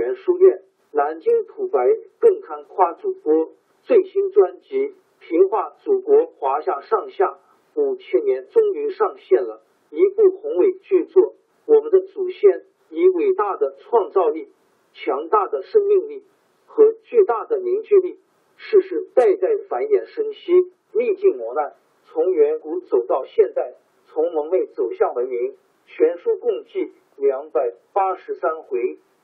津上元书院、南京土白更堪夸主播最新专辑《平化祖国华夏上下五千年》终于上线了，一部宏伟巨作。我们的祖先以伟大的创造力、强大的生命力和巨大的凝聚力，世世代代繁衍生息，历尽磨难，从远古走到现代，从蒙昧走向文明。全书共计。两百八十三回，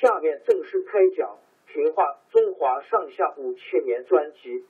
下面正式开讲《评话中华上下五千年》专辑。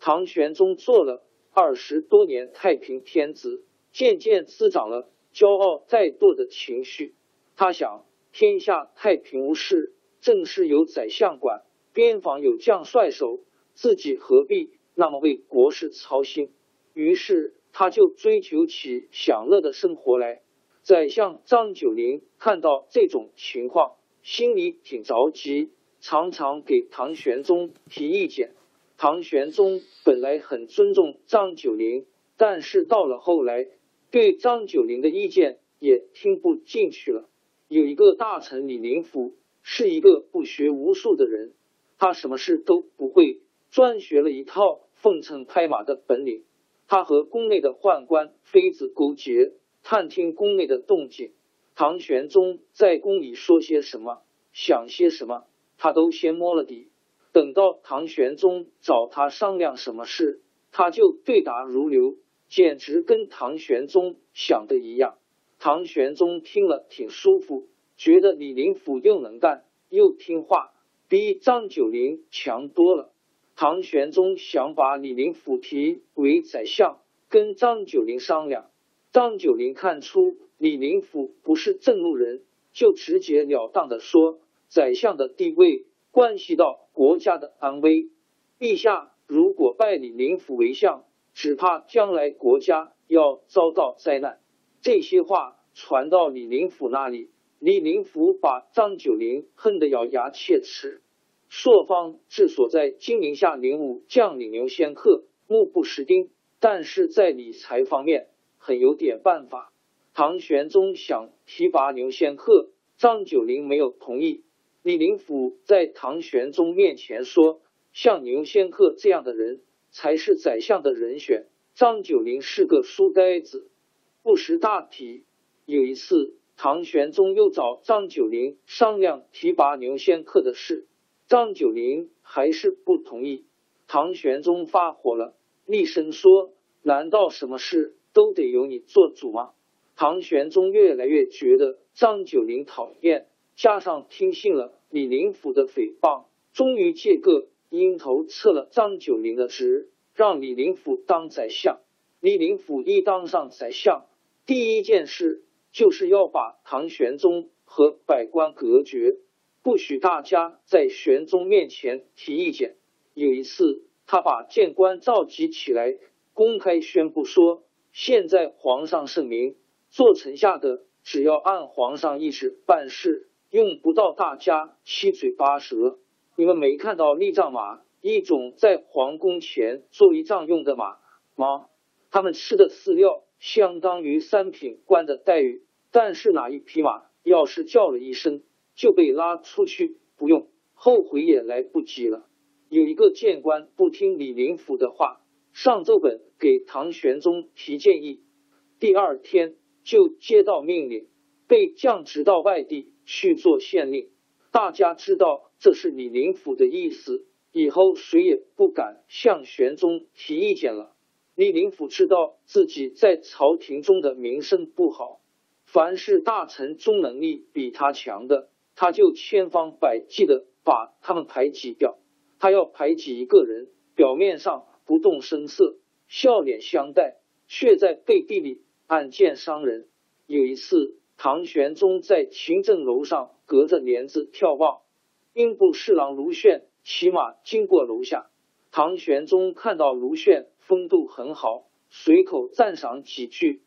唐玄宗做了二十多年太平天子，渐渐滋长了骄傲怠惰的情绪。他想，天下太平无事，政事有宰相管，边防有将帅守，自己何必？那么为国事操心，于是他就追求起享乐的生活来。宰相张九龄看到这种情况，心里挺着急，常常给唐玄宗提意见。唐玄宗本来很尊重张九龄，但是到了后来，对张九龄的意见也听不进去了。有一个大臣李林甫，是一个不学无术的人，他什么事都不会，专学了一套。奉承拍马的本领，他和宫内的宦官妃子勾结，探听宫内的动静。唐玄宗在宫里说些什么，想些什么，他都先摸了底。等到唐玄宗找他商量什么事，他就对答如流，简直跟唐玄宗想的一样。唐玄宗听了挺舒服，觉得李林甫又能干又听话，比张九龄强多了。唐玄宗想把李林甫提为宰相，跟张九龄商量。张九龄看出李林甫不是正路人，就直截了当的说：“宰相的地位关系到国家的安危，陛下如果拜李林甫为相，只怕将来国家要遭到灾难。”这些话传到李林甫那里，李林甫把张九龄恨得咬牙切齿。朔方治所在金陵下灵武将领牛仙客，目不识丁，但是在理财方面很有点办法。唐玄宗想提拔牛仙客，张九龄没有同意。李林甫在唐玄宗面前说：“像牛仙客这样的人才是宰相的人选。”张九龄是个书呆子，不识大体。有一次，唐玄宗又找张九龄商量提拔牛仙客的事。张九龄还是不同意，唐玄宗发火了，厉声说：“难道什么事都得由你做主吗？”唐玄宗越来越觉得张九龄讨厌，加上听信了李林甫的诽谤，终于借个阴头撤了张九龄的职，让李林甫当宰相。李林甫一当上宰相，第一件事就是要把唐玄宗和百官隔绝。不许大家在玄宗面前提意见。有一次，他把谏官召集起来，公开宣布说：“现在皇上圣明，做臣下的只要按皇上意志办事，用不到大家七嘴八舌。你们没看到立仗马，一种在皇宫前做仪仗用的马吗？他们吃的饲料相当于三品官的待遇。但是哪一匹马要是叫了一声？”就被拉出去，不用后悔也来不及了。有一个谏官不听李林甫的话，上奏本给唐玄宗提建议，第二天就接到命令，被降职到外地去做县令。大家知道这是李林甫的意思，以后谁也不敢向玄宗提意见了。李林甫知道自己在朝廷中的名声不好，凡是大臣中能力比他强的，他就千方百计的把他们排挤掉。他要排挤一个人，表面上不动声色，笑脸相待，却在背地里暗箭伤人。有一次，唐玄宗在勤政楼上隔着帘子眺望，兵部侍郎卢炫骑马经过楼下，唐玄宗看到卢炫风度很好，随口赞赏几句。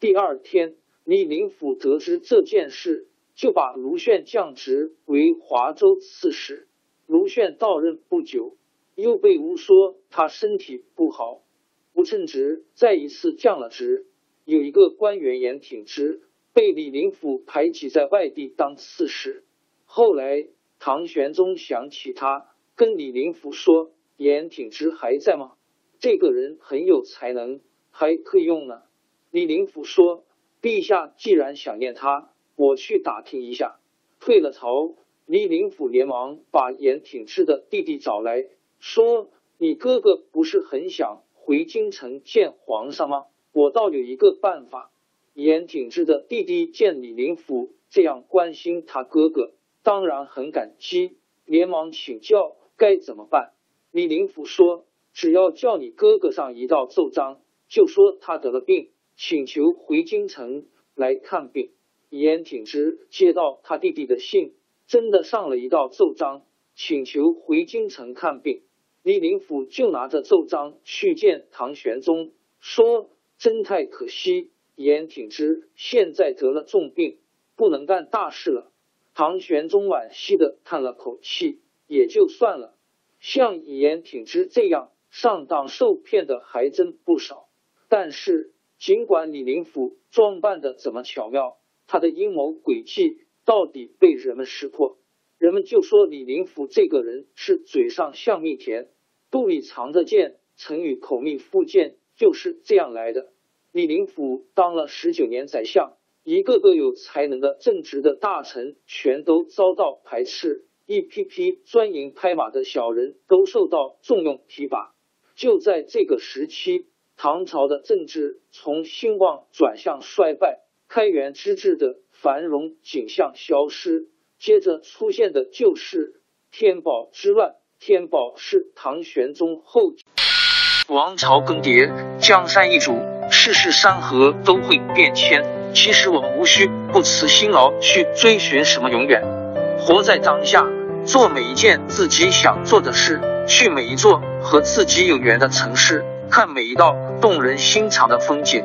第二天，李林甫得知这件事，就把卢炫降职为华州刺史。卢炫到任不久，又被诬说他身体不好，不称职，再一次降了职。有一个官员严挺之被李林甫排挤在外地当刺史。后来唐玄宗想起他，跟李林甫说：“严挺之还在吗？这个人很有才能，还可以用呢。”李林甫说：“陛下既然想念他，我去打听一下。”退了朝。李林甫连忙把严挺之的弟弟找来说：“你哥哥不是很想回京城见皇上吗？我倒有一个办法。”严挺之的弟弟见李林甫这样关心他哥哥，当然很感激，连忙请教该怎么办。李林甫说：“只要叫你哥哥上一道奏章，就说他得了病，请求回京城来看病。”严挺之接到他弟弟的信。真的上了一道奏章，请求回京城看病。李林甫就拿着奏章去见唐玄宗，说：“真太可惜，严挺之现在得了重病，不能干大事了。”唐玄宗惋惜的叹了口气，也就算了。像严挺之这样上当受骗的还真不少。但是，尽管李林甫装扮的怎么巧妙，他的阴谋诡计。到底被人们识破，人们就说李林甫这个人是嘴上像蜜甜，肚里藏着剑。成语口蜜腹剑就是这样来的。李林甫当了十九年宰相，一个个有才能的正直的大臣全都遭到排斥，一批批专营拍马的小人都受到重用提拔。就在这个时期，唐朝的政治从兴旺转向衰败，开元之治的。繁荣景象消失，接着出现的就是天宝之乱。天宝是唐玄宗后王朝更迭，江山易主，世事山河都会变迁。其实我们无需不辞辛劳去追寻什么永远，活在当下，做每一件自己想做的事，去每一座和自己有缘的城市，看每一道动人心肠的风景，